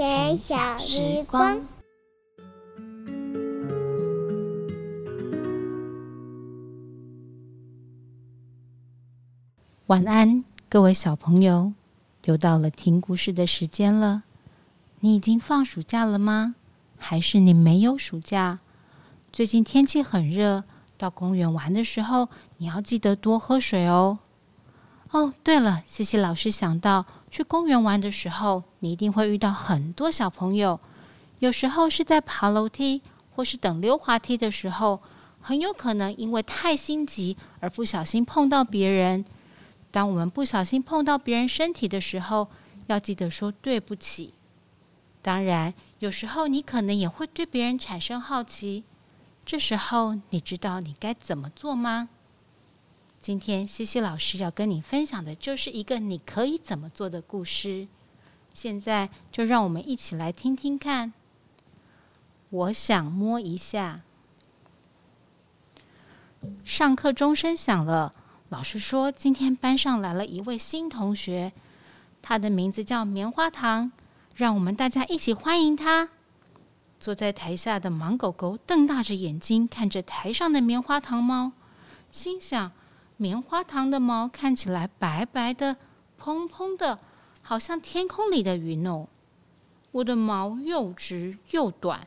睡前小时光，晚安，各位小朋友，又到了听故事的时间了。你已经放暑假了吗？还是你没有暑假？最近天气很热，到公园玩的时候，你要记得多喝水哦。哦，对了，西西老师想到，去公园玩的时候，你一定会遇到很多小朋友。有时候是在爬楼梯或是等溜滑梯的时候，很有可能因为太心急而不小心碰到别人。当我们不小心碰到别人身体的时候，要记得说对不起。当然，有时候你可能也会对别人产生好奇，这时候你知道你该怎么做吗？今天西西老师要跟你分享的就是一个你可以怎么做的故事。现在就让我们一起来听听看。我想摸一下。上课钟声响了，老师说今天班上来了一位新同学，他的名字叫棉花糖，让我们大家一起欢迎他。坐在台下的盲狗狗瞪大着眼睛看着台上的棉花糖猫，心想。棉花糖的毛看起来白白的、蓬蓬的，好像天空里的云哦。我的毛又直又短，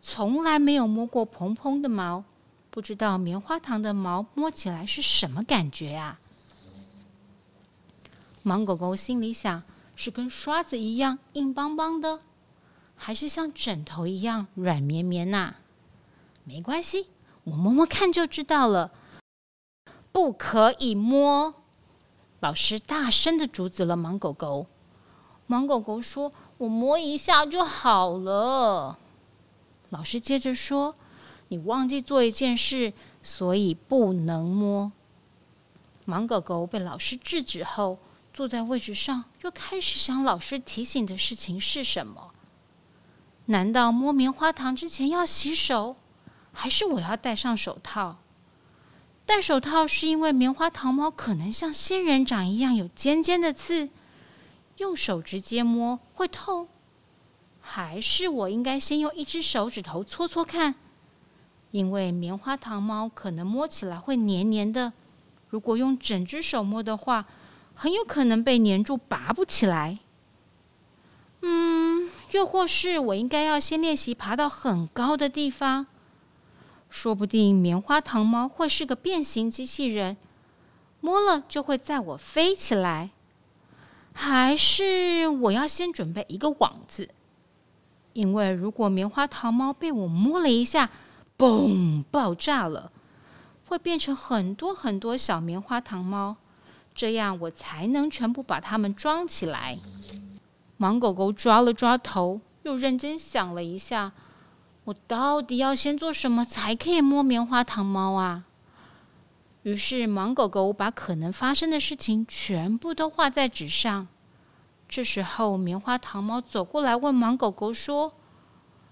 从来没有摸过蓬蓬的毛，不知道棉花糖的毛摸起来是什么感觉呀？盲狗狗心里想：是跟刷子一样硬邦邦的，还是像枕头一样软绵绵呐？没关系，我摸摸看就知道了。不可以摸！老师大声的阻止了盲狗狗。盲狗狗说：“我摸一下就好了。”老师接着说：“你忘记做一件事，所以不能摸。”盲狗狗被老师制止后，坐在位置上，又开始想老师提醒的事情是什么？难道摸棉花糖之前要洗手，还是我要戴上手套？戴手套是因为棉花糖猫可能像仙人掌一样有尖尖的刺，用手直接摸会痛，还是我应该先用一只手指头搓搓看？因为棉花糖猫可能摸起来会黏黏的，如果用整只手摸的话，很有可能被黏住拔不起来。嗯，又或是我应该要先练习爬到很高的地方？说不定棉花糖猫会是个变形机器人，摸了就会载我飞起来。还是我要先准备一个网子，因为如果棉花糖猫被我摸了一下，嘣，爆炸了，会变成很多很多小棉花糖猫，这样我才能全部把它们装起来。盲狗狗抓了抓头，又认真想了一下。我到底要先做什么才可以摸棉花糖猫啊？于是盲狗狗把可能发生的事情全部都画在纸上。这时候棉花糖猫走过来问盲狗狗说：“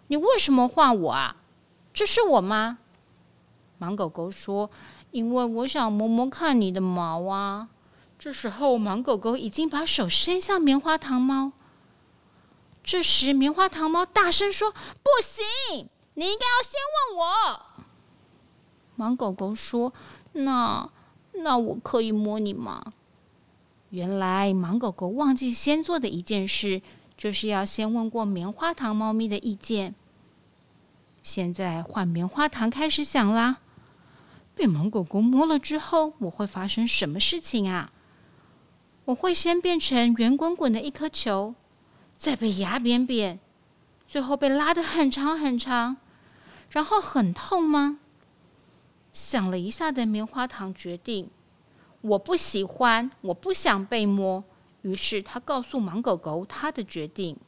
你为什么画我啊？这是我吗？”盲狗狗说：“因为我想摸摸看你的毛啊。”这时候盲狗狗已经把手伸向棉花糖猫。这时，棉花糖猫大声说：“不行，你应该要先问我。”盲狗狗说：“那那我可以摸你吗？”原来，盲狗狗忘记先做的一件事，就是要先问过棉花糖猫咪的意见。现在换棉花糖开始想啦。被盲狗狗摸了之后，我会发生什么事情啊？我会先变成圆滚滚的一颗球。再被压扁扁，最后被拉得很长很长，然后很痛吗？想了一下的棉花糖决定，我不喜欢，我不想被摸。于是他告诉盲狗狗他的决定。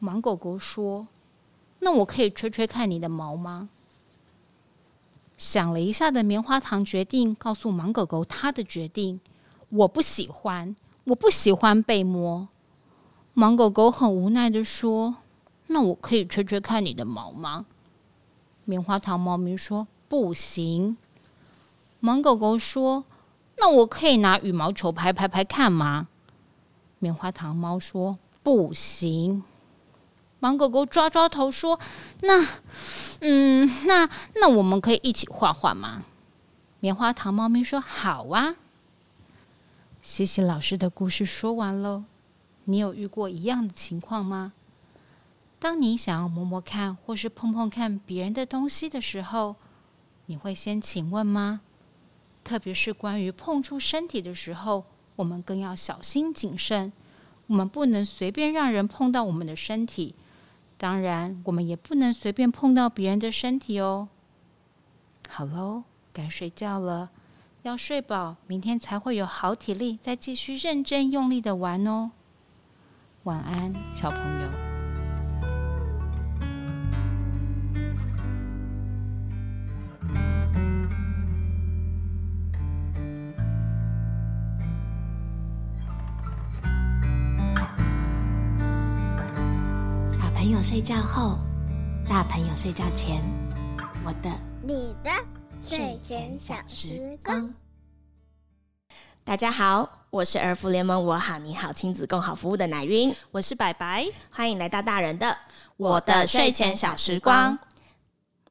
盲狗狗说：“那我可以吹吹看你的毛吗？”想了一下的棉花糖决定告诉盲狗狗他的决定：我不喜欢，我不喜欢被摸。盲狗狗很无奈的说：“那我可以吹吹看你的毛吗？”棉花糖猫咪说：“不行。”盲狗狗说：“那我可以拿羽毛球拍拍拍看吗？”棉花糖猫说：“不行。盲狗狗抓抓头说：“那，嗯，那那我们可以一起画画吗？”棉花糖猫咪说：“好啊。”西西老师的故事说完了，你有遇过一样的情况吗？当你想要摸摸看或是碰碰看别人的东西的时候，你会先请问吗？特别是关于碰触身体的时候，我们更要小心谨慎。我们不能随便让人碰到我们的身体，当然，我们也不能随便碰到别人的身体哦。好喽，该睡觉了，要睡饱，明天才会有好体力，再继续认真用力的玩哦。晚安，小朋友。小朋友睡觉后，大朋友睡觉前，我的、你的睡前小时光。大家好，我是儿福联盟我好你好亲子共好服务的奶云，我是白白，欢迎来到大人的我的睡前小时光。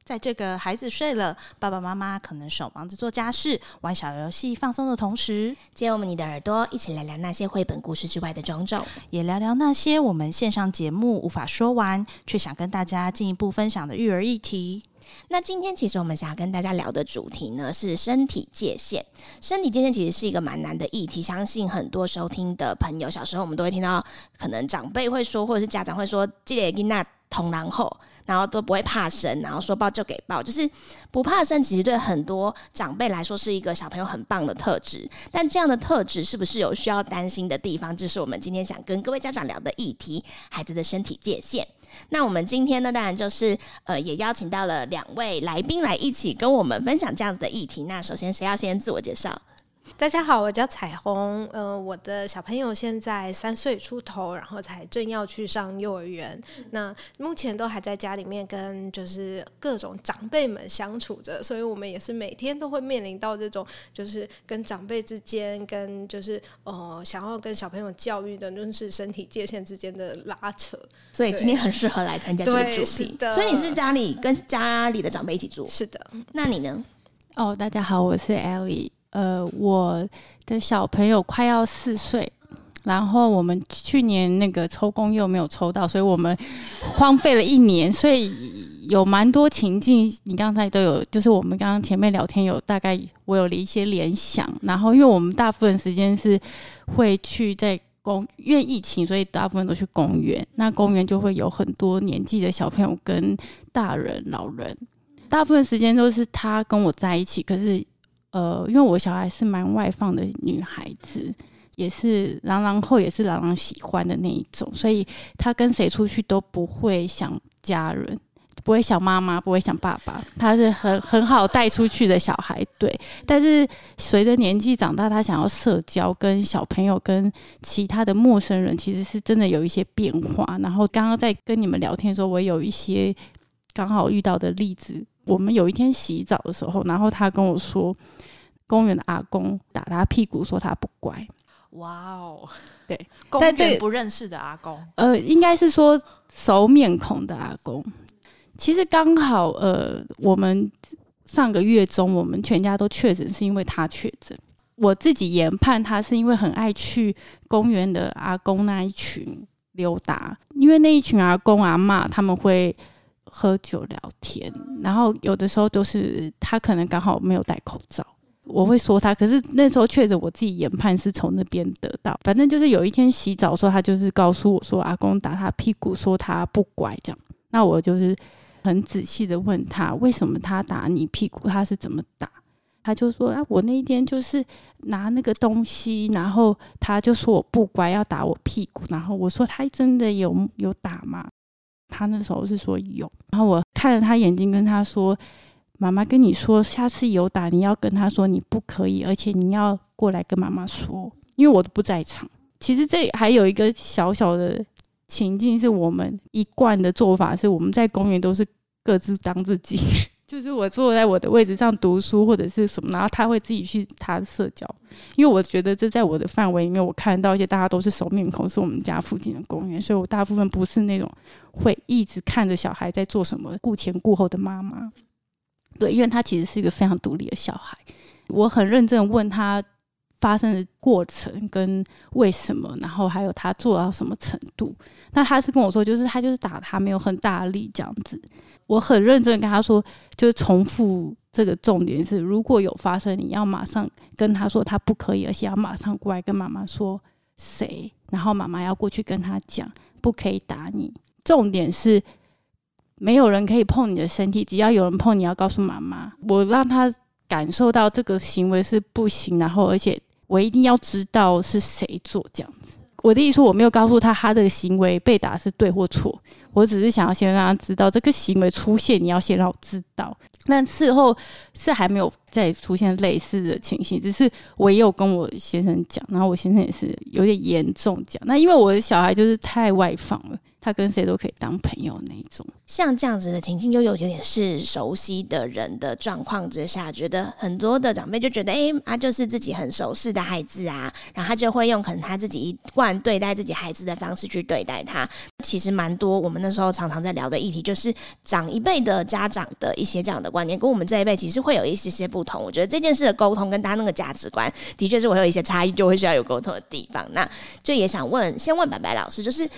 在这个孩子睡了，爸爸妈妈可能手忙着做家事、玩小游戏、放松的同时，借我们你的耳朵，一起聊聊那些绘本故事之外的种种，也聊聊那些我们线上节目无法说完，却想跟大家进一步分享的育儿议题。那今天其实我们想要跟大家聊的主题呢，是身体界限。身体界限其实是一个蛮难的议题，相信很多收听的朋友，小时候我们都会听到，可能长辈会说，或者是家长会说，记得跟那同然后。然后都不会怕生，然后说抱就给抱，就是不怕生。其实对很多长辈来说是一个小朋友很棒的特质。但这样的特质是不是有需要担心的地方？这是我们今天想跟各位家长聊的议题：孩子的身体界限。那我们今天呢，当然就是呃，也邀请到了两位来宾来一起跟我们分享这样子的议题。那首先谁要先自我介绍？大家好，我叫彩虹。呃，我的小朋友现在三岁出头，然后才正要去上幼儿园。那目前都还在家里面跟就是各种长辈们相处着，所以我们也是每天都会面临到这种就是跟长辈之间，跟就是呃想要跟小朋友教育的，就是身体界限之间的拉扯。所以今天很适合来参加这个主题。所以你是家里跟家里的长辈一起住？是的。那你呢？哦，大家好，我是 Ellie。呃，我的小朋友快要四岁，然后我们去年那个抽公又没有抽到，所以我们荒废了一年，所以有蛮多情境，你刚才都有，就是我们刚刚前面聊天有大概我有了一些联想，然后因为我们大部分时间是会去在公，因为疫情，所以大部分都去公园，那公园就会有很多年纪的小朋友跟大人、老人，大部分时间都是他跟我在一起，可是。呃，因为我小孩是蛮外放的女孩子，也是朗朗后也是朗朗喜欢的那一种，所以她跟谁出去都不会想家人，不会想妈妈，不会想爸爸，她是很很好带出去的小孩。对，但是随着年纪长大，她想要社交，跟小朋友、跟其他的陌生人，其实是真的有一些变化。然后刚刚在跟你们聊天的时候，我有一些刚好遇到的例子。我们有一天洗澡的时候，然后他跟我说，公园的阿公打他屁股，说他不乖。哇哦，对，公园不认识的阿公，呃，应该是说熟面孔的阿公。其实刚好，呃，我们上个月中，我们全家都确诊，是因为他确诊。我自己研判，他是因为很爱去公园的阿公那一群溜达，因为那一群阿公阿妈他们会。喝酒聊天，然后有的时候都是他可能刚好没有戴口罩，我会说他。可是那时候确实，我自己研判是从那边得到。反正就是有一天洗澡的时候，他就是告诉我说，阿公打他屁股，说他不乖这样。那我就是很仔细的问他，为什么他打你屁股？他是怎么打？他就说啊，我那一天就是拿那个东西，然后他就说我不乖，要打我屁股。然后我说他真的有有打吗？他那时候是说有，然后我看着他眼睛跟他说：“妈妈跟你说，下次有打你要跟他说你不可以，而且你要过来跟妈妈说，因为我都不在场。”其实这还有一个小小的情境，是我们一贯的做法，是我们在公园都是各自当自己，就是我坐在我的位置上读书或者是什么，然后他会自己去他的社交，因为我觉得这在我的范围里面，我看到一些大家都是熟面孔，是我们家附近的公园，所以我大部分不是那种会一直看着小孩在做什么、顾前顾后的妈妈。对，因为他其实是一个非常独立的小孩，我很认真问他发生的过程跟为什么，然后还有他做到什么程度。那他是跟我说，就是他就是打他没有很大力这样子。我很认真跟他说，就是重复这个重点是，如果有发生，你要马上跟他说他不可以，而且要马上过来跟妈妈说谁，然后妈妈要过去跟他讲，不可以打你。重点是没有人可以碰你的身体，只要有人碰你要告诉妈妈。我让他感受到这个行为是不行，然后而且我一定要知道是谁做这样子。我的意思说，我没有告诉他他这个行为被打是对或错。我只是想要先让他知道这个行为出现，你要先让我知道。但事后是还没有再出现类似的情形，只是我也有跟我先生讲，然后我先生也是有点严重讲。那因为我的小孩就是太外放了。他跟谁都可以当朋友那一种，像这样子的情境，就有有点是熟悉的人的状况之下，觉得很多的长辈就觉得，哎，他就是自己很熟悉的孩子啊，然后他就会用可能他自己一贯对待自己孩子的方式去对待他。其实蛮多，我们那时候常常在聊的议题，就是长一辈的家长的一些这样的观念，跟我们这一辈其实会有一些些不同。我觉得这件事的沟通跟他那个价值观，的确是我有一些差异，就会需要有沟通的地方。那就也想问，先问白白老师，就是。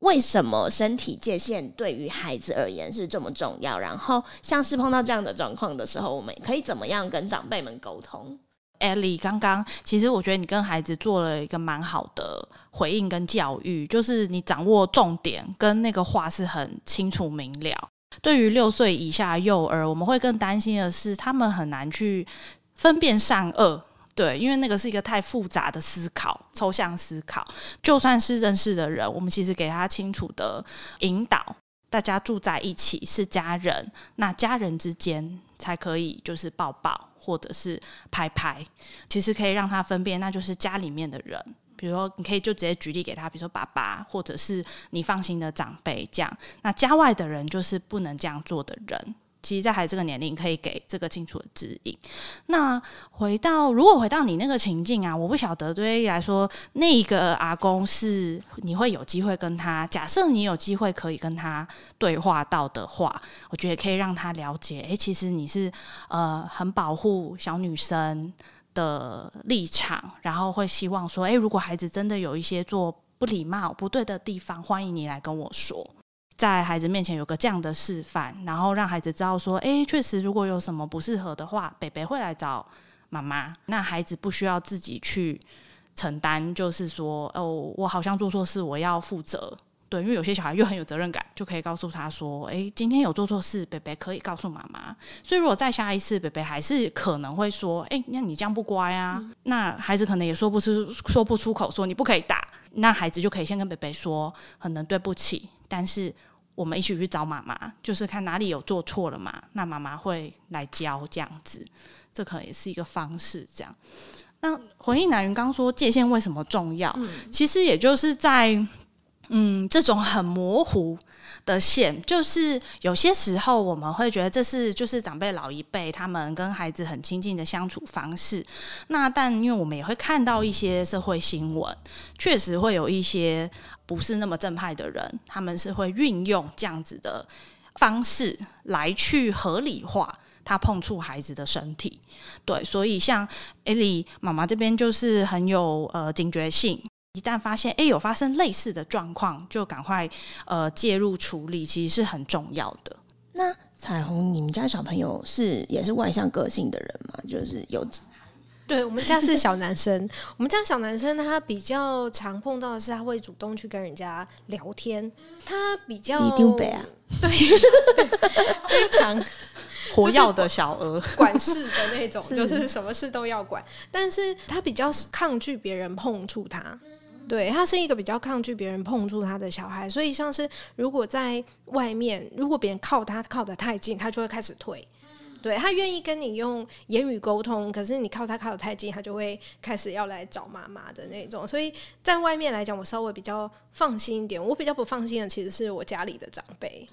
为什么身体界限对于孩子而言是这么重要？然后，像是碰到这样的状况的时候，我们可以怎么样跟长辈们沟通？Ellie，刚刚其实我觉得你跟孩子做了一个蛮好的回应跟教育，就是你掌握重点跟那个话是很清楚明了。对于六岁以下幼儿，我们会更担心的是他们很难去分辨善恶。对，因为那个是一个太复杂的思考，抽象思考。就算是认识的人，我们其实给他清楚的引导，大家住在一起是家人，那家人之间才可以就是抱抱或者是拍拍，其实可以让他分辨，那就是家里面的人。比如说，你可以就直接举例给他，比如说爸爸，或者是你放心的长辈这样。那家外的人就是不能这样做的人。其实，在孩子这个年龄，可以给这个清楚的指引。那回到，如果回到你那个情境啊，我不晓得对于来说，那一个阿公是你会有机会跟他，假设你有机会可以跟他对话到的话，我觉得可以让他了解，哎，其实你是呃很保护小女生的立场，然后会希望说，哎，如果孩子真的有一些做不礼貌、不对的地方，欢迎你来跟我说。在孩子面前有个这样的示范，然后让孩子知道说：“哎，确实，如果有什么不适合的话，北北会来找妈妈。那孩子不需要自己去承担，就是说，哦，我好像做错事，我要负责。对，因为有些小孩又很有责任感，就可以告诉他说：，哎，今天有做错事，北北可以告诉妈妈。所以，如果再下一次，北北还是可能会说：，哎，那你这样不乖啊。那孩子可能也说不出说不出口，说你不可以打。那孩子就可以先跟北北说：，可能对不起，但是。我们一起去找妈妈，就是看哪里有做错了嘛，那妈妈会来教这样子，这可能也是一个方式。这样，那回应南云刚说界限为什么重要？其实也就是在嗯这种很模糊。的线就是有些时候我们会觉得这是就是长辈老一辈他们跟孩子很亲近的相处方式。那但因为我们也会看到一些社会新闻，确实会有一些不是那么正派的人，他们是会运用这样子的方式来去合理化他碰触孩子的身体。对，所以像艾莉妈妈这边就是很有呃警觉性。一旦发现哎有发生类似的状况，就赶快呃介入处理，其实是很重要的。那彩虹，你们家小朋友是也是外向个性的人吗？就是有，对我们家是小男生，我们家小男生他比较常碰到的是他会主动去跟人家聊天，他比较一定北啊，对，非常活跃的小鹅，管事的那种，就是什么事都要管，但是他比较抗拒别人碰触他。对他是一个比较抗拒别人碰触他的小孩，所以像是如果在外面，如果别人靠他靠得太近，他就会开始退。对他愿意跟你用言语沟通，可是你靠他靠得太近，他就会开始要来找妈妈的那种。所以在外面来讲，我稍微比较放心一点。我比较不放心的其实是我家里的长辈。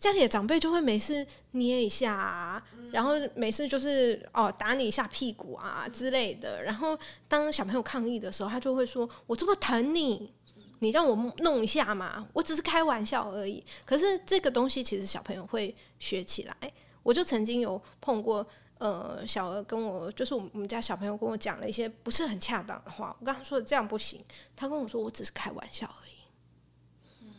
家里的长辈就会没事捏一下啊，然后没事就是哦打你一下屁股啊之类的。然后当小朋友抗议的时候，他就会说：“我这么疼你，你让我弄一下嘛，我只是开玩笑而已。”可是这个东西其实小朋友会学起来。我就曾经有碰过，呃，小鹅跟我就是我们家小朋友跟我讲了一些不是很恰当的话，我跟他说这样不行，他跟我说我只是开玩笑而已。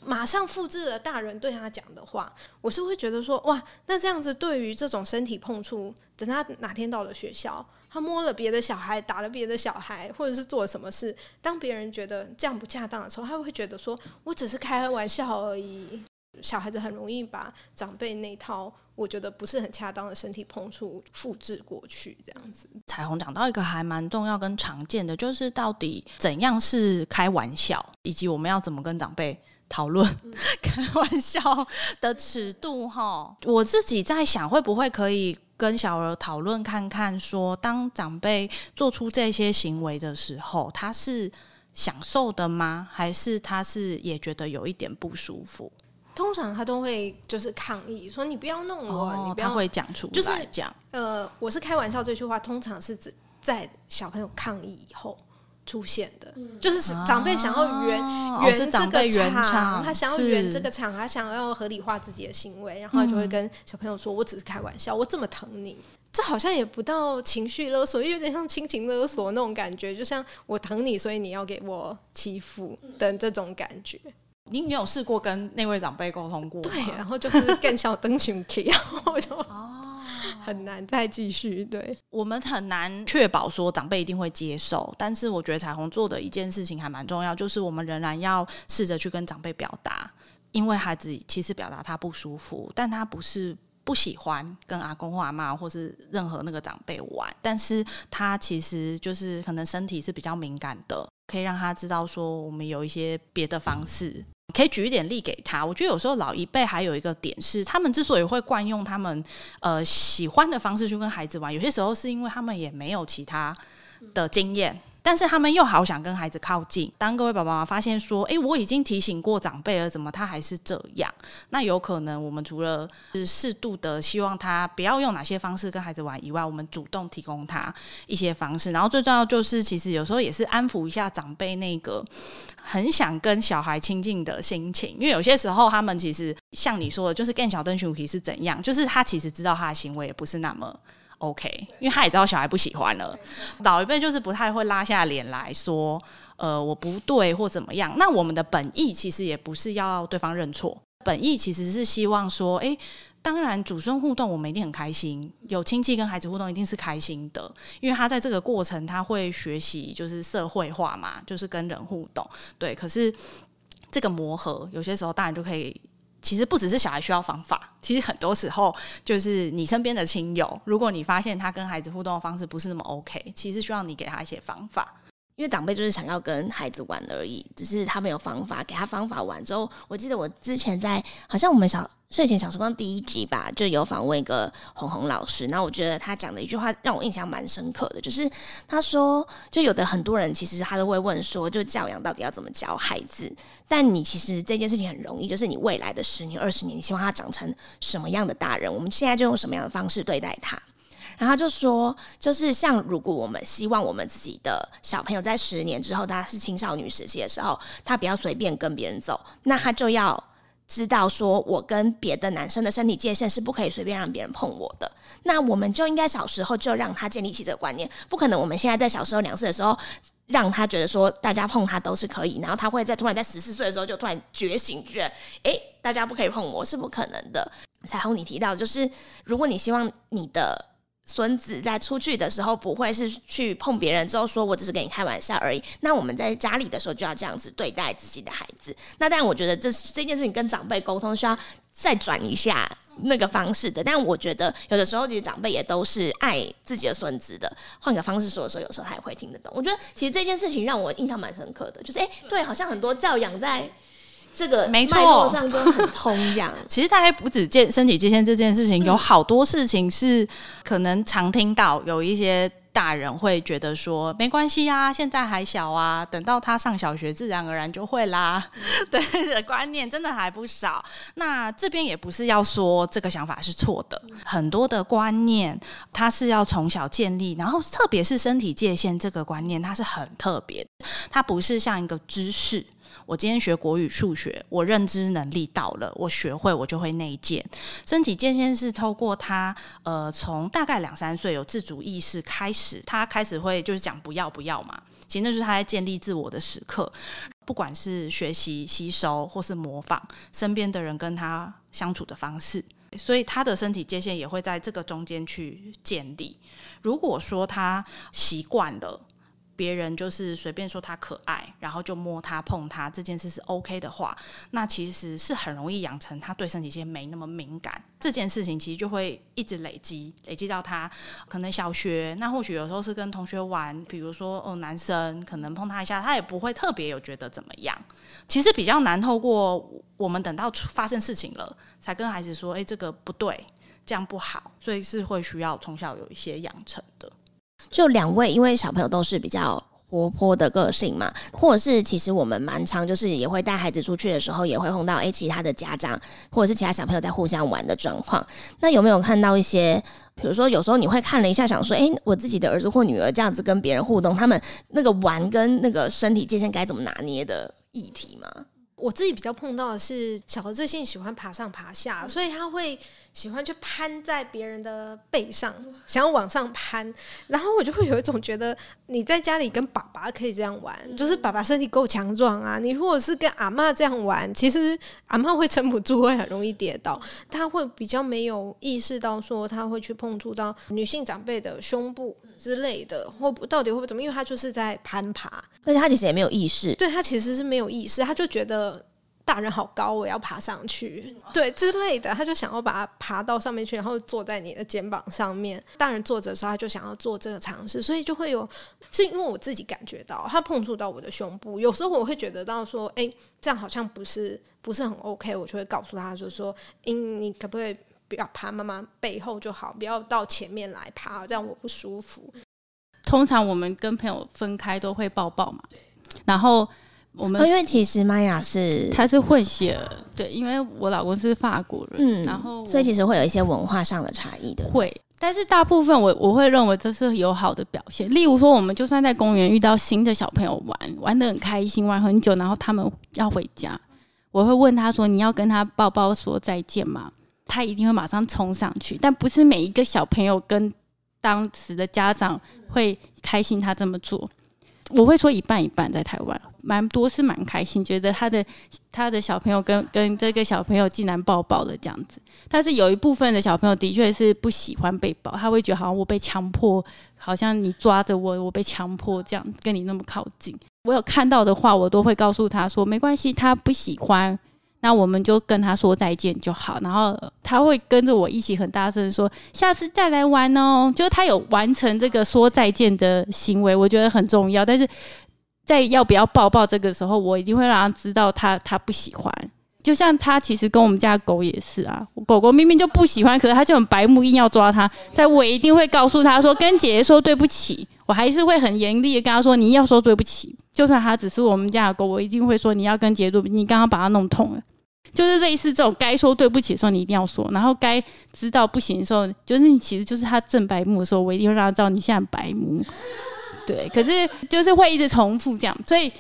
马上复制了大人对他讲的话，我是会觉得说，哇，那这样子对于这种身体碰触，等他哪天到了学校，他摸了别的小孩，打了别的小孩，或者是做了什么事，当别人觉得这样不恰当的时候，他会觉得说我只是开玩笑而已。小孩子很容易把长辈那套我觉得不是很恰当的身体碰触复制过去，这样子。彩虹讲到一个还蛮重要跟常见的，就是到底怎样是开玩笑，以及我们要怎么跟长辈。讨论 开玩笑的尺度哈，我自己在想，会不会可以跟小儿讨论看看，说当长辈做出这些行为的时候，他是享受的吗？还是他是也觉得有一点不舒服？通常他都会就是抗议，说你不要弄我，你不要会讲出就是讲呃，我是开玩笑这句话，通常是指在小朋友抗议以后。出现的，就是长辈想要圆圆这个场，他想要圆这个场，他想要合理化自己的行为，然后就会跟小朋友说：“我只是开玩笑，我这么疼你。”这好像也不到情绪勒索，有点像亲情勒索那种感觉，就像我疼你，所以你要给我欺负的这种感觉。你你有试过跟那位长辈沟通过？对，然后就是更小灯熊 K，然后就哦。很难再继续，对我们很难确保说长辈一定会接受。但是我觉得彩虹做的一件事情还蛮重要，就是我们仍然要试着去跟长辈表达，因为孩子其实表达他不舒服，但他不是不喜欢跟阿公或阿妈或是任何那个长辈玩，但是他其实就是可能身体是比较敏感的，可以让他知道说我们有一些别的方式。可以举一点例给他。我觉得有时候老一辈还有一个点是，他们之所以会惯用他们呃喜欢的方式去跟孩子玩，有些时候是因为他们也没有其他的经验。但是他们又好想跟孩子靠近。当各位爸爸妈妈发现说：“哎，我已经提醒过长辈了，怎么他还是这样？”那有可能我们除了是适度的希望他不要用哪些方式跟孩子玩以外，我们主动提供他一些方式。然后最重要就是，其实有时候也是安抚一下长辈那个很想跟小孩亲近的心情。因为有些时候他们其实像你说的，就是更小灯熊皮是怎样，就是他其实知道他的行为也不是那么。OK，因为他也知道小孩不喜欢了，老一辈就是不太会拉下脸来说，呃，我不对或怎么样。那我们的本意其实也不是要对方认错，本意其实是希望说，哎，当然祖孙互动我们一定很开心，有亲戚跟孩子互动一定是开心的，因为他在这个过程他会学习就是社会化嘛，就是跟人互动。对，可是这个磨合有些时候大人就可以。其实不只是小孩需要方法，其实很多时候就是你身边的亲友，如果你发现他跟孩子互动的方式不是那么 OK，其实需要你给他一些方法。因为长辈就是想要跟孩子玩而已，只是他没有方法，给他方法玩之后，我记得我之前在好像我们小睡前小时光第一集吧，就有访问一个红红老师，那我觉得他讲的一句话让我印象蛮深刻的，就是他说，就有的很多人其实他都会问说，就教养到底要怎么教孩子？但你其实这件事情很容易，就是你未来的十年、二十年，你希望他长成什么样的大人？我们现在就用什么样的方式对待他？然后就说，就是像如果我们希望我们自己的小朋友在十年之后，他是青少年时期的时候，他不要随便跟别人走，那他就要知道说，我跟别的男生的身体界限是不可以随便让别人碰我的。那我们就应该小时候就让他建立起这个观念，不可能我们现在在小时候两岁的时候让他觉得说大家碰他都是可以，然后他会在突然在十四岁的时候就突然觉醒，觉得哎，大家不可以碰我是不可能的。彩虹，你提到就是如果你希望你的。孙子在出去的时候不会是去碰别人之后说我只是跟你开玩笑而已。那我们在家里的时候就要这样子对待自己的孩子。那但我觉得这这件事情跟长辈沟通需要再转一下那个方式的。但我觉得有的时候其实长辈也都是爱自己的孙子的。换个方式说的时候，有时候他也会听得懂。我觉得其实这件事情让我印象蛮深刻的，就是哎，对，好像很多教养在。这个没错，上都很通样。其实大概不止健身体界限这件事情，有好多事情是可能常听到有一些大人会觉得说没关系啊，现在还小啊，等到他上小学，自然而然就会啦。对的观念真的还不少。那这边也不是要说这个想法是错的，很多的观念它是要从小建立，然后特别是身体界限这个观念，它是很特别，它不是像一个知识。我今天学国语、数学，我认知能力到了，我学会我就会内建。身体界限是透过他，呃，从大概两三岁有自主意识开始，他开始会就是讲不要不要嘛。其实那是他在建立自我的时刻，不管是学习、吸收或是模仿身边的人跟他相处的方式，所以他的身体界限也会在这个中间去建立。如果说他习惯了。别人就是随便说他可爱，然后就摸他碰他这件事是 OK 的话，那其实是很容易养成他对身体线没那么敏感。这件事情其实就会一直累积，累积到他可能小学，那或许有时候是跟同学玩，比如说哦男生可能碰他一下，他也不会特别有觉得怎么样。其实比较难透过我们等到发生事情了，才跟孩子说，哎，这个不对，这样不好，所以是会需要从小有一些养成的。就两位，因为小朋友都是比较活泼的个性嘛，或者是其实我们蛮常就是也会带孩子出去的时候，也会碰到诶其他的家长或者是其他小朋友在互相玩的状况。那有没有看到一些，比如说有时候你会看了一下，想说，诶，我自己的儿子或女儿这样子跟别人互动，他们那个玩跟那个身体界限该怎么拿捏的议题吗？我自己比较碰到的是，小何最近喜欢爬上爬下，所以他会喜欢去攀在别人的背上，想要往上攀。然后我就会有一种觉得，你在家里跟爸爸可以这样玩，就是爸爸身体够强壮啊。你如果是跟阿妈这样玩，其实阿妈会撑不住，会很容易跌倒。他会比较没有意识到说他会去碰触到女性长辈的胸部之类的，或到底会不会怎么？因为他就是在攀爬，而且他其实也没有意识，对他其实是没有意识，他就觉得。大人好高，我要爬上去，对之类的，他就想要把它爬到上面去，然后坐在你的肩膀上面。大人坐着的时候，他就想要做这个尝试，所以就会有，是因为我自己感觉到他碰触到我的胸部，有时候我会觉得到说，哎，这样好像不是不是很 OK，我就会告诉他，就说，嗯，你可不可以不要爬妈妈背后就好，不要到前面来爬，这样我不舒服。通常我们跟朋友分开都会抱抱嘛，然后。我们因为其实玛雅是他是混血儿，对，因为我老公是法国人，嗯，然后所以其实会有一些文化上的差异的，会，但是大部分我我会认为这是有好的表现。例如说，我们就算在公园遇到新的小朋友玩，玩的很开心，玩很久，然后他们要回家，我会问他说：“你要跟他抱抱说再见吗？”他一定会马上冲上去，但不是每一个小朋友跟当时的家长会开心他这么做。我会说一半一半，在台湾蛮多是蛮开心，觉得他的他的小朋友跟跟这个小朋友竟然抱抱的这样子。但是有一部分的小朋友的确是不喜欢被抱，他会觉得好像我被强迫，好像你抓着我，我被强迫这样跟你那么靠近。我有看到的话，我都会告诉他说没关系，他不喜欢。那我们就跟他说再见就好，然后他会跟着我一起很大声说下次再来玩哦。就是他有完成这个说再见的行为，我觉得很重要。但是在要不要抱抱这个时候，我一定会让他知道他他不喜欢。就像他其实跟我们家狗也是啊，狗狗明明就不喜欢，可是他就很白目硬要抓他。在我一定会告诉他说跟姐姐说对不起，我还是会很严厉的跟他说你要说对不起。就算他只是我们家的狗，我一定会说你要跟姐姐对不起，你刚刚把它弄痛了。就是类似这种该说对不起的时候，你一定要说；然后该知道不行的时候，就是你其实就是他正白目的时候，我一定会让他知道你现在白目。对，可是就是会一直重复这样，所以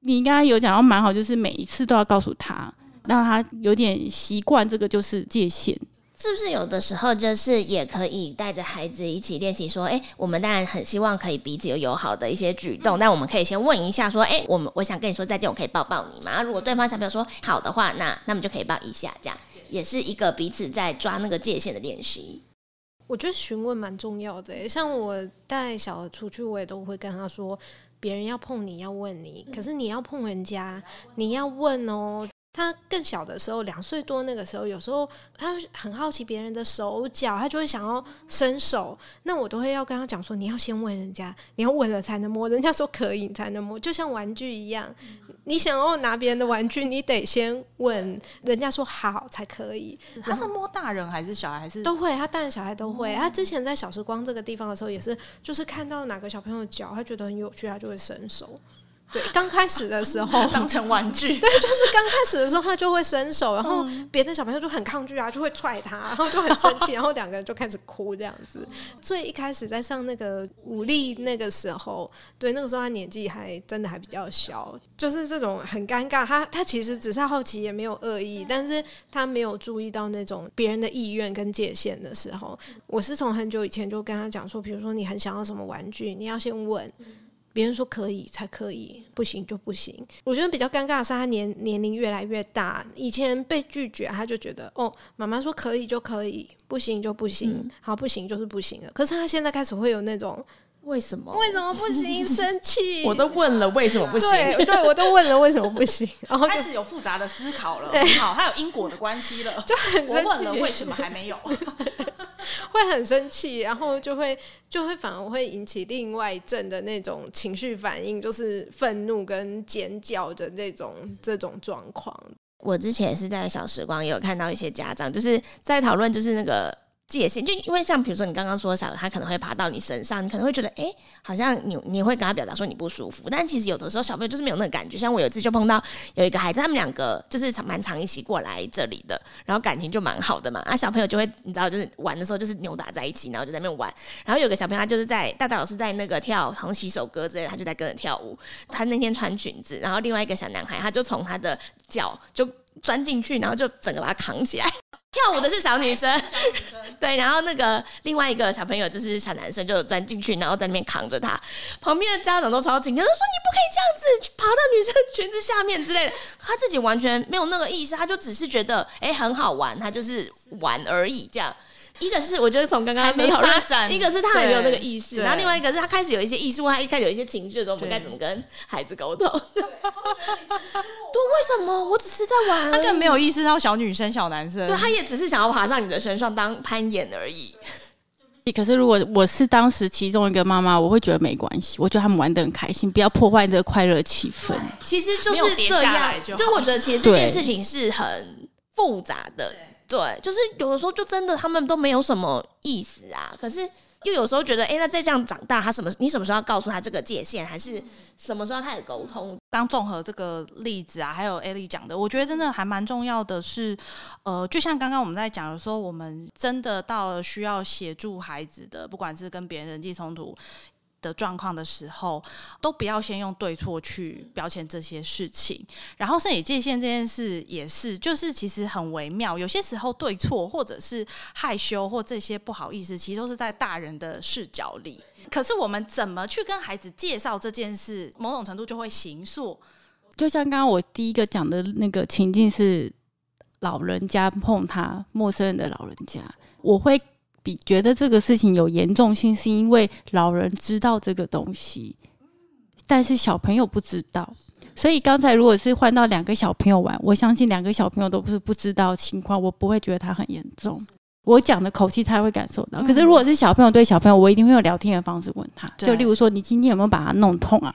你刚刚有讲到蛮好，就是每一次都要告诉他，让他有点习惯这个就是界限。是不是有的时候就是也可以带着孩子一起练习？说，哎，我们当然很希望可以彼此有友好的一些举动，但我们可以先问一下，说，哎，我们我想跟你说再见，我可以抱抱你吗？如果对方小朋友说好的话，那那么就可以抱一下，这样也是一个彼此在抓那个界限的练习。我觉得询问蛮重要的，像我带小孩出去，我也都会跟他说，别人要碰你要问你，可是你要碰人家，你要问哦。他更小的时候，两岁多那个时候，有时候他很好奇别人的手脚，他就会想要伸手。那我都会要跟他讲说，你要先问人家，你要问了才能摸。人家说可以，你才能摸，就像玩具一样。你想要拿别人的玩具，你得先问人家说好才可以。他是摸大人还是小孩？还是都会？他大人小孩都会。他之前在小时光这个地方的时候，也是，就是看到哪个小朋友脚，他觉得很有趣，他就会伸手。对，刚开始的时候 当成玩具，对，就是刚开始的时候他就会伸手，然后别的小朋友就很抗拒啊，就会踹他，然后就很生气，然后两个人就开始哭这样子。所以一开始在上那个武力那个时候，对，那个时候他年纪还真的还比较小，就是这种很尴尬。他他其实只是好奇，也没有恶意，但是他没有注意到那种别人的意愿跟界限的时候，我是从很久以前就跟他讲说，比如说你很想要什么玩具，你要先问。别人说可以才可以，不行就不行。我觉得比较尴尬的是，他年年龄越来越大，以前被拒绝，他就觉得哦，妈妈说可以就可以，不行就不行，好不行就是不行了。可是他现在开始会有那种为什么为什么不行，生气。我都问了为什么不行，对对，我都问了为什么不行，然后开始有复杂的思考了。好，他有因果的关系了，就很我问了为什么还没有。会很生气，然后就会就会反而会引起另外一阵的那种情绪反应，就是愤怒跟尖叫的那种这种状况。我之前是在小时光也有看到一些家长，就是在讨论，就是那个。界限就因为像比如说你刚刚说小他可能会爬到你身上，你可能会觉得哎，好像你你会跟他表达说你不舒服，但其实有的时候小朋友就是没有那个感觉。像我有一次就碰到有一个孩子，他们两个就是蛮常一起过来这里的，然后感情就蛮好的嘛。啊，小朋友就会你知道就是玩的时候就是扭打在一起，然后就在那边玩。然后有个小朋友他就是在大大老师在那个跳红洗手歌之类，他就在跟着跳舞。他那天穿裙子，然后另外一个小男孩他就从他的脚就钻进去，然后就整个把他扛起来。跳舞的是小女生，对，然后那个另外一个小朋友就是小男生，就钻进去，然后在那边扛着他。旁边的家长都超紧张，说：“你不可以这样子爬到女生裙子下面之类的。”他自己完全没有那个意思，他就只是觉得哎很好玩，他就是玩而已这样。一个是我觉得从刚刚还没发展，一个是他还没有那个意识，然后另外一个是他开始有一些意识，他一开始有一些情绪的时候，我们该怎么跟孩子沟通？对，为什么？我只是在玩，他根本没有意识到小女生、小男生，对，他也只是想要爬上你的身上当攀岩而已。可是如果我是当时其中一个妈妈，我会觉得没关系，我觉得他们玩的很开心，不要破坏这个快乐气氛。其实就是这样，就我觉得其实这件事情是很复杂的。对，就是有的时候就真的他们都没有什么意思啊，可是又有时候觉得，哎，那再这样长大，他什么？你什么时候要告诉他这个界限，还是什么时候开始沟通？当综合这个例子啊，还有艾丽讲的，我觉得真的还蛮重要的是，呃，就像刚刚我们在讲的说，我们真的到了需要协助孩子的，不管是跟别人人际冲突。的状况的时候，都不要先用对错去标签这些事情。然后，身体界限这件事也是，就是其实很微妙。有些时候，对错或者是害羞或这些不好意思，其实都是在大人的视角里。可是，我们怎么去跟孩子介绍这件事，某种程度就会形塑。就像刚刚我第一个讲的那个情境是，老人家碰他陌生人的老人家，我会。比觉得这个事情有严重性，是因为老人知道这个东西，但是小朋友不知道。所以刚才如果是换到两个小朋友玩，我相信两个小朋友都不是不知道情况，我不会觉得他很严重。我讲的口气他会感受到。可是如果是小朋友对小朋友，我一定会用聊天的方式问他，就例如说你今天有没有把他弄痛啊，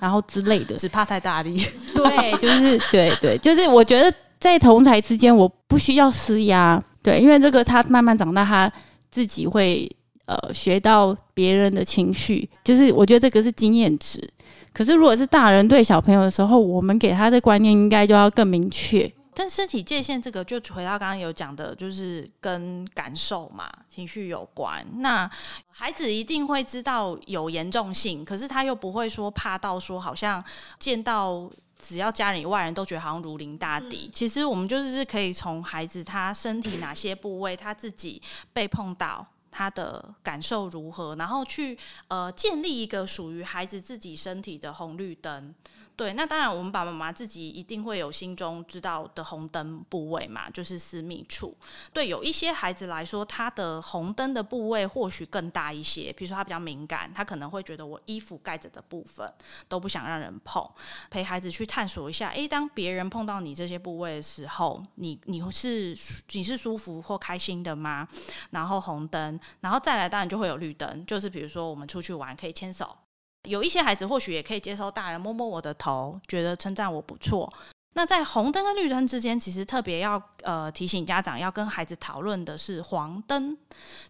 然后之类的。只怕太大力。对，就是对对，就是我觉得在同才之间，我不需要施压。对，因为这个他慢慢长大，他。自己会呃学到别人的情绪，就是我觉得这个是经验值。可是如果是大人对小朋友的时候，我们给他的观念应该就要更明确。但身体界限这个，就回到刚刚有讲的，就是跟感受嘛、情绪有关。那孩子一定会知道有严重性，可是他又不会说怕到说好像见到。只要家里外人都觉得好像如临大敌，其实我们就是可以从孩子他身体哪些部位他自己被碰到，他的感受如何，然后去呃建立一个属于孩子自己身体的红绿灯。对，那当然，我们爸爸妈妈自己一定会有心中知道的红灯部位嘛，就是私密处。对，有一些孩子来说，他的红灯的部位或许更大一些，比如说他比较敏感，他可能会觉得我衣服盖着的部分都不想让人碰。陪孩子去探索一下，诶，当别人碰到你这些部位的时候，你你是你是舒服或开心的吗？然后红灯，然后再来，当然就会有绿灯，就是比如说我们出去玩可以牵手。有一些孩子或许也可以接受大人摸摸我的头，觉得称赞我不错。那在红灯跟绿灯之间，其实特别要呃提醒家长要跟孩子讨论的是黄灯，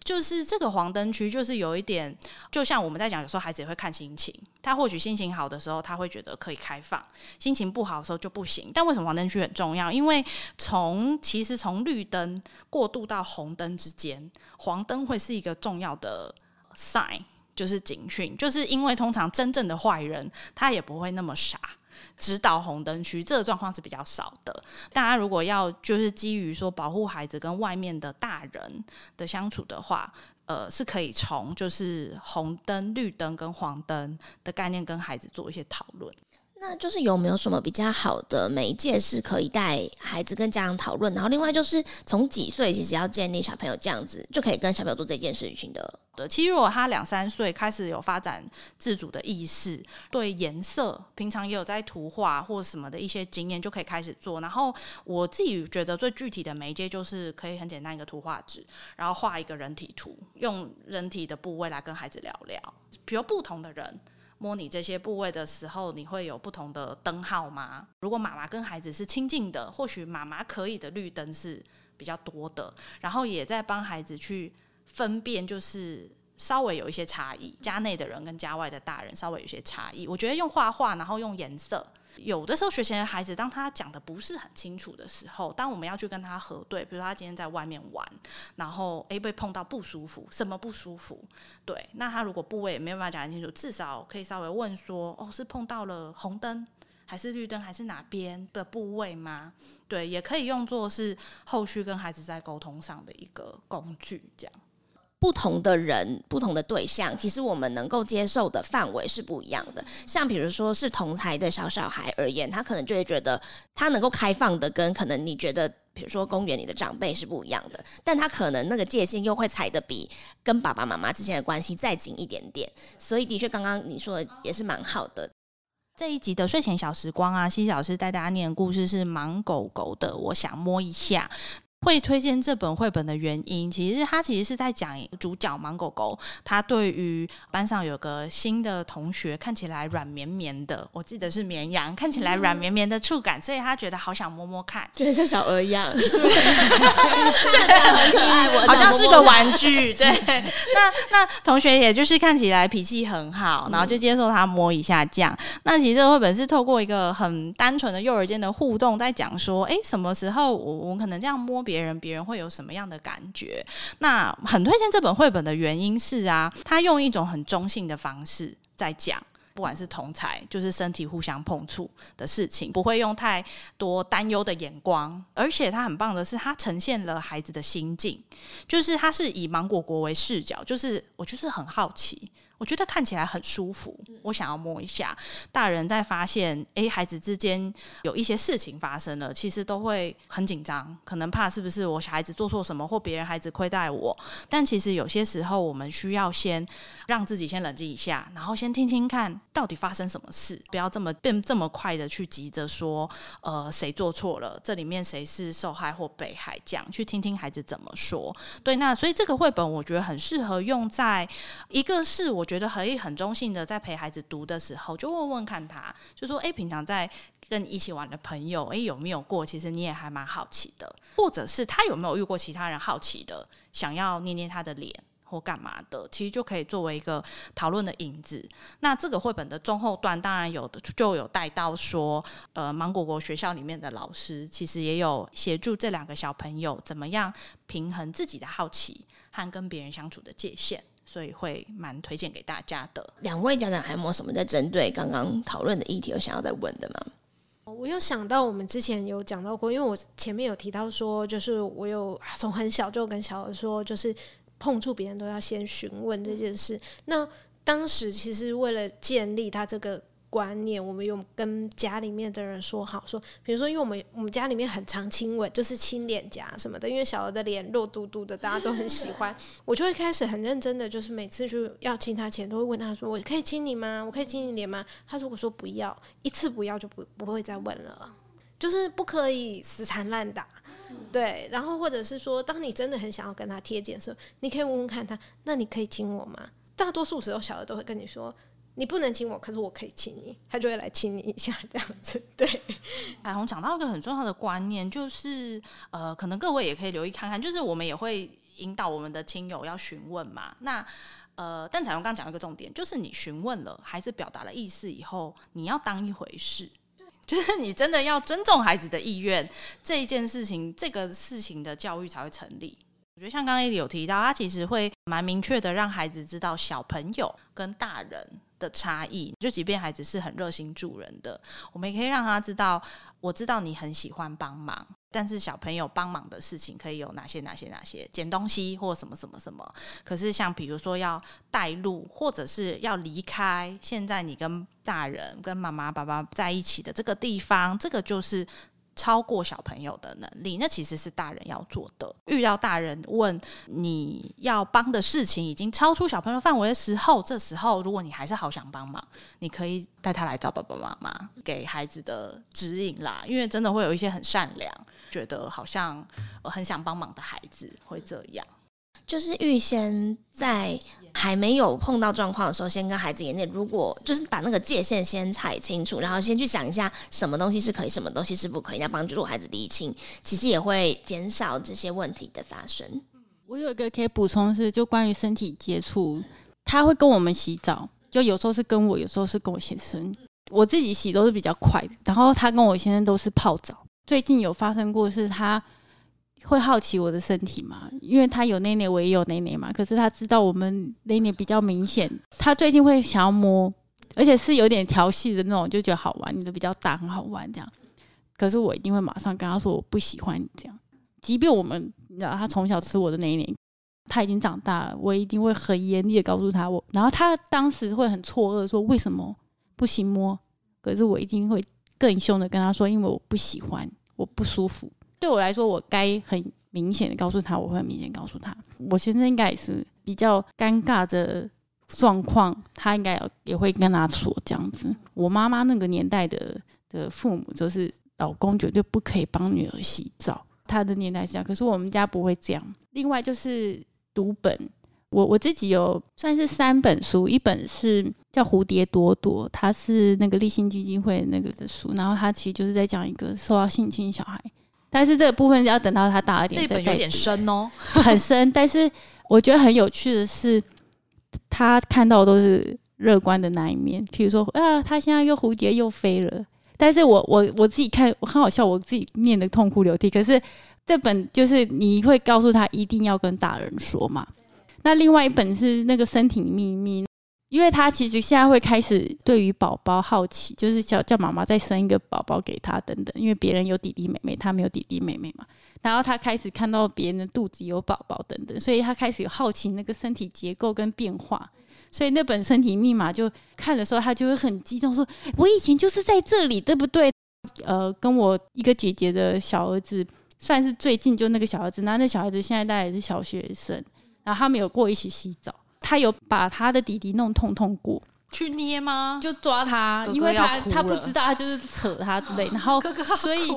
就是这个黄灯区，就是有一点，就像我们在讲，有时候孩子也会看心情，他或许心情好的时候，他会觉得可以开放；心情不好的时候就不行。但为什么黄灯区很重要？因为从其实从绿灯过渡到红灯之间，黄灯会是一个重要的 sign。就是警讯，就是因为通常真正的坏人他也不会那么傻，指导红灯区这个状况是比较少的。大家如果要就是基于说保护孩子跟外面的大人的相处的话，呃，是可以从就是红灯、绿灯跟黄灯的概念跟孩子做一些讨论。那就是有没有什么比较好的媒介是可以带孩子跟家长讨论？然后另外就是从几岁其实要建立小朋友这样子，就可以跟小朋友做这件事情的。对，其实如果他两三岁开始有发展自主的意识，对颜色平常也有在图画或什么的一些经验，就可以开始做。然后我自己觉得最具体的媒介就是可以很简单一个图画纸，然后画一个人体图，用人体的部位来跟孩子聊聊，比如不同的人。摸你这些部位的时候，你会有不同的灯号吗？如果妈妈跟孩子是亲近的，或许妈妈可以的绿灯是比较多的，然后也在帮孩子去分辨，就是稍微有一些差异，家内的人跟家外的大人稍微有些差异。我觉得用画画，然后用颜色。有的时候，学前的孩子，当他讲的不是很清楚的时候，当我们要去跟他核对，比如说他今天在外面玩，然后诶被碰到不舒服，什么不舒服？对，那他如果部位也没有办法讲清楚，至少可以稍微问说，哦，是碰到了红灯，还是绿灯，还是哪边的部位吗？对，也可以用作是后续跟孩子在沟通上的一个工具，这样。不同的人、不同的对象，其实我们能够接受的范围是不一样的。像比如说是同才的小小孩而言，他可能就会觉得他能够开放的，跟可能你觉得，比如说公园里的长辈是不一样的。但他可能那个界限又会踩的比跟爸爸妈妈之间的关系再紧一点点。所以的确，刚刚你说的也是蛮好的。这一集的睡前小时光啊，西老师带大家念的故事是《盲狗狗的我想摸一下》。会推荐这本绘本的原因，其实是他其实是在讲主角盲狗狗，他对于班上有个新的同学，看起来软绵绵的，我记得是绵羊，看起来软绵绵的触感，所以他觉得好想摸摸看，觉得像小鹅一样，很可爱，我好像是个玩具。对，那那同学也就是看起来脾气很好，然后就接受他摸一下这样。那其实这个绘本是透过一个很单纯的幼儿间的互动，在讲说，哎，什么时候我我可能这样摸别。别人别人会有什么样的感觉？那很推荐这本绘本的原因是啊，他用一种很中性的方式在讲，不管是同才，就是身体互相碰触的事情，不会用太多担忧的眼光。而且他很棒的是，他呈现了孩子的心境，就是他是以芒果国为视角，就是我就是很好奇。我觉得看起来很舒服，我想要摸一下。大人在发现哎，孩子之间有一些事情发生了，其实都会很紧张，可能怕是不是我小孩子做错什么，或别人孩子亏待我。但其实有些时候，我们需要先让自己先冷静一下，然后先听听看到底发生什么事，不要这么变这么快的去急着说呃谁做错了，这里面谁是受害或被害，这样去听听孩子怎么说。对，那所以这个绘本我觉得很适合用在一个是我。觉得可以很中性的，在陪孩子读的时候，就问问看他，就说：“哎，平常在跟一起玩的朋友，哎，有没有过？其实你也还蛮好奇的，或者是他有没有遇过其他人好奇的，想要捏捏他的脸或干嘛的？其实就可以作为一个讨论的引子。那这个绘本的中后段，当然有的就有带到说，呃，芒果国学校里面的老师其实也有协助这两个小朋友怎么样平衡自己的好奇和跟别人相处的界限。”所以会蛮推荐给大家的。两位家长还有没有什么在针对刚刚讨论的议题有想要再问的吗？我有想到，我们之前有讲到过，因为我前面有提到说，就是我有从很小就跟小鹅说，就是碰触别人都要先询问这件事。那当时其实为了建立他这个观念，我们有跟家里面的人说好，说，比如说，因为我们我们家里面很常亲吻，就是亲脸颊什么的，因为小鹅的脸肉嘟嘟的，大家都很喜欢，我就会开始很认真的，就是每次就要亲他前，都会问他说：“我可以亲你吗？我可以亲你脸吗？”他如果说不要，一次不要就不不会再问了，就是不可以死缠烂打，对。然后或者是说，当你真的很想要跟他贴近的时候，你可以问问看他：“那你可以亲我吗？”大多数时候，小的都会跟你说：“你不能亲我，可是我可以亲你。”他就会来亲你一下，这样子。对，彩虹讲到一个很重要的观念，就是呃，可能各位也可以留意看看，就是我们也会引导我们的亲友要询问嘛。那呃，但彩虹刚讲一个重点，就是你询问了，孩子表达了意思以后，你要当一回事，就是你真的要尊重孩子的意愿，这一件事情，这个事情的教育才会成立。我觉得像刚刚有提到，他其实会蛮明确的让孩子知道小朋友跟大人的差异。就即便孩子是很热心助人的，我们也可以让他知道，我知道你很喜欢帮忙，但是小朋友帮忙的事情可以有哪些哪些哪些，捡东西或什么什么什么。可是像比如说要带路，或者是要离开，现在你跟大人跟妈妈爸爸在一起的这个地方，这个就是。超过小朋友的能力，那其实是大人要做的。遇到大人问你要帮的事情已经超出小朋友范围的时候，这时候如果你还是好想帮忙，你可以带他来找爸爸妈妈，给孩子的指引啦。因为真的会有一些很善良，觉得好像很想帮忙的孩子会这样。就是预先在还没有碰到状况的时候，先跟孩子演练。如果就是把那个界限先踩清楚，然后先去想一下什么东西是可以，什么东西是不可以，要帮助孩子理清，其实也会减少这些问题的发生。我有一个可以补充是，就关于身体接触，他会跟我们洗澡，就有时候是跟我，有时候是跟我先生。我自己洗都是比较快的，然后他跟我先生都是泡澡。最近有发生过是他。会好奇我的身体吗？因为他有内内，我也有内内嘛。可是他知道我们内内比较明显，他最近会想要摸，而且是有点调戏的那种，就觉得好玩，你的比较大，很好玩这样。可是我一定会马上跟他说，我不喜欢你这样。即便我们，你知道，他从小吃我的内内，他已经长大了，我一定会很严厉的告诉他我。然后他当时会很错愕，说为什么不行摸？可是我一定会更凶的跟他说，因为我不喜欢，我不舒服。对我来说，我该很明显的告诉他，我会很明显告诉他。我先生应该也是比较尴尬的状况，他应该也也会跟他说这样子。我妈妈那个年代的的父母，就是老公绝对不可以帮女儿洗澡，他的年代是这样。可是我们家不会这样。另外就是读本，我我自己有算是三本书，一本是叫《蝴蝶朵朵》，它是那个立信基金会那个的书，然后它其实就是在讲一个受到性侵小孩。但是这个部分要等到他大一点这本有点深哦，很深。但是我觉得很有趣的是，他看到都是乐观的那一面。譬如说，啊，他现在又蝴蝶又飞了。但是我我我自己看很好笑，我自己念的痛哭流涕。可是这本就是你会告诉他一定要跟大人说嘛。那另外一本是那个身体秘密。因为他其实现在会开始对于宝宝好奇，就是叫叫妈妈再生一个宝宝给他等等。因为别人有弟弟妹妹，他没有弟弟妹妹嘛。然后他开始看到别人的肚子有宝宝等等，所以他开始有好奇那个身体结构跟变化。所以那本身体密码就看的时候，他就会很激动，说：“我以前就是在这里，对不对？”呃，跟我一个姐姐的小儿子算是最近，就那个小儿子，那那小孩子现在大概是小学生，然后他们有过一起洗澡。他有把他的弟弟弄痛痛过，去捏吗？就抓他，因为他他不知道，他就是扯他之类。然后，所以，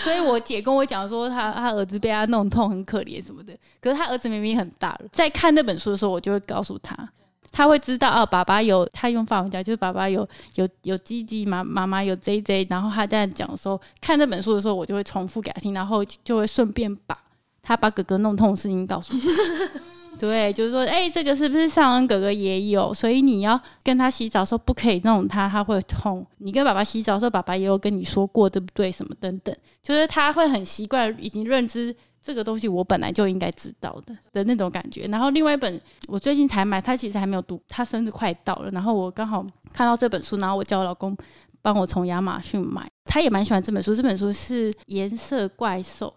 所以我姐跟我讲说，他他儿子被他弄痛，很可怜什么的。可是他儿子明明很大了。在看那本书的时候，我就会告诉他，他会知道啊，爸爸有他用法文讲，就是爸爸有有有鸡鸡妈妈妈有 J J。然后他在讲的时候，看那本书的时候，我就会重复给他听，然后就会顺便把他把哥哥弄痛的事情告诉他。对，就是说，哎，这个是不是尚恩哥哥也有？所以你要跟他洗澡时候不可以弄他，他会痛。你跟爸爸洗澡时候，爸爸也有跟你说过，对不对？什么等等，就是他会很习惯，已经认知这个东西，我本来就应该知道的的那种感觉。然后另外一本我最近才买，他其实还没有读，他生日快到了，然后我刚好看到这本书，然后我叫我老公帮我从亚马逊买，他也蛮喜欢这本书。这本书是颜色怪兽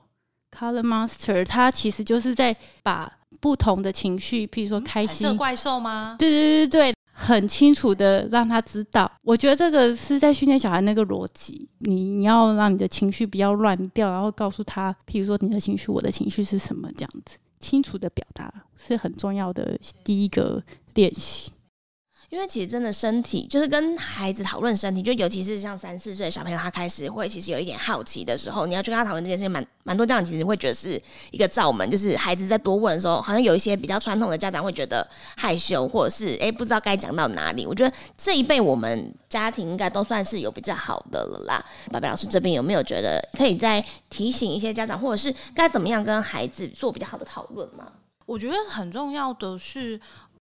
（Color Monster），它其实就是在把不同的情绪，譬如说开心怪兽吗？对对对对很清楚的让他知道。我觉得这个是在训练小孩那个逻辑，你你要让你的情绪不要乱掉，然后告诉他，譬如说你的情绪，我的情绪是什么，这样子清楚的表达是很重要的第一个练习。因为其实真的身体就是跟孩子讨论身体，就尤其是像三四岁小朋友，他开始会其实有一点好奇的时候，你要去跟他讨论这件事情，蛮蛮多家长其实会觉得是一个罩门，就是孩子在多问的时候，好像有一些比较传统的家长会觉得害羞，或者是诶不知道该讲到哪里。我觉得这一辈我们家庭应该都算是有比较好的了啦。爸爸老师这边有没有觉得可以再提醒一些家长，或者是该怎么样跟孩子做比较好的讨论吗？我觉得很重要的是。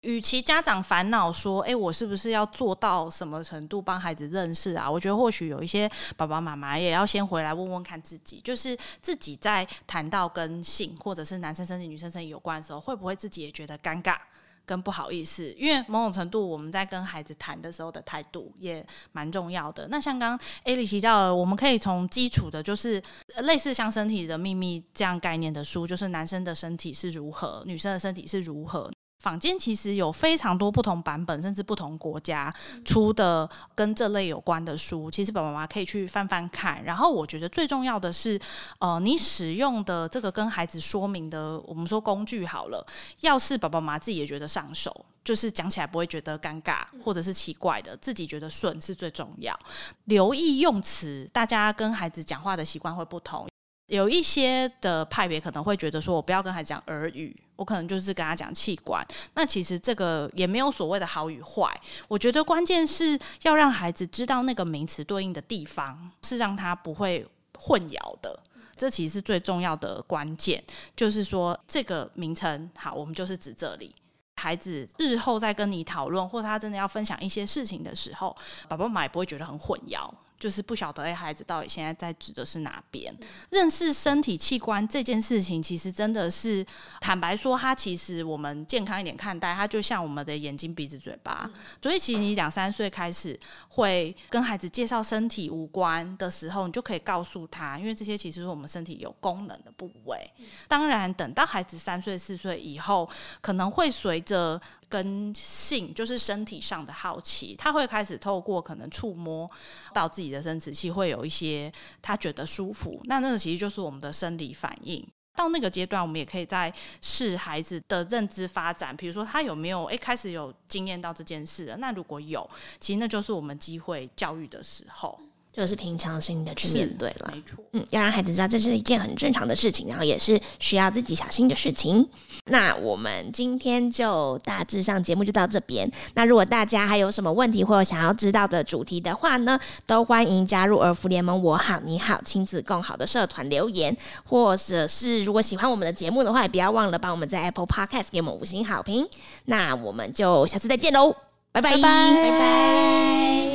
与其家长烦恼说，哎，我是不是要做到什么程度帮孩子认识啊？我觉得或许有一些爸爸妈妈也要先回来问问看自己，就是自己在谈到跟性或者是男生身体、女生身体有关的时候，会不会自己也觉得尴尬跟不好意思？因为某种程度我们在跟孩子谈的时候的态度也蛮重要的。那像刚艾莉提到的，我们可以从基础的，就是类似像《身体的秘密》这样概念的书，就是男生的身体是如何，女生的身体是如何。坊间其实有非常多不同版本，甚至不同国家出的跟这类有关的书，其实爸爸妈妈可以去翻翻看。然后我觉得最重要的是，呃，你使用的这个跟孩子说明的，我们说工具好了，要是爸爸妈妈自己也觉得上手，就是讲起来不会觉得尴尬或者是奇怪的，自己觉得顺是最重要。留意用词，大家跟孩子讲话的习惯会不同。有一些的派别可能会觉得说，我不要跟孩子讲耳语，我可能就是跟他讲器官。那其实这个也没有所谓的好与坏。我觉得关键是要让孩子知道那个名词对应的地方，是让他不会混淆的。这其实是最重要的关键，就是说这个名称好，我们就是指这里。孩子日后再跟你讨论，或他真的要分享一些事情的时候，爸爸妈妈也不会觉得很混淆。就是不晓得哎，孩子到底现在在指的是哪边？认识身体器官这件事情，其实真的是坦白说，它其实我们健康一点看待，它就像我们的眼睛、鼻子、嘴巴。所以，其实你两三岁开始会跟孩子介绍身体无关的时候，你就可以告诉他，因为这些其实是我们身体有功能的部位。当然，等到孩子三岁、四岁以后，可能会随着。跟性就是身体上的好奇，他会开始透过可能触摸到自己的生殖器，会有一些他觉得舒服。那那个其实就是我们的生理反应。到那个阶段，我们也可以在试孩子的认知发展，比如说他有没有诶开始有经验到这件事。那如果有，其实那就是我们机会教育的时候。就是平常心的去面对了，没错，嗯，要让孩子知道这是一件很正常的事情，然后也是需要自己小心的事情。那我们今天就大致上节目就到这边。那如果大家还有什么问题或者想要知道的主题的话呢，都欢迎加入儿福联盟我好你好亲子共好的社团留言，或者是如果喜欢我们的节目的话，也不要忘了帮我们在 Apple Podcast 给我们五星好评。那我们就下次再见喽，拜拜拜拜拜拜。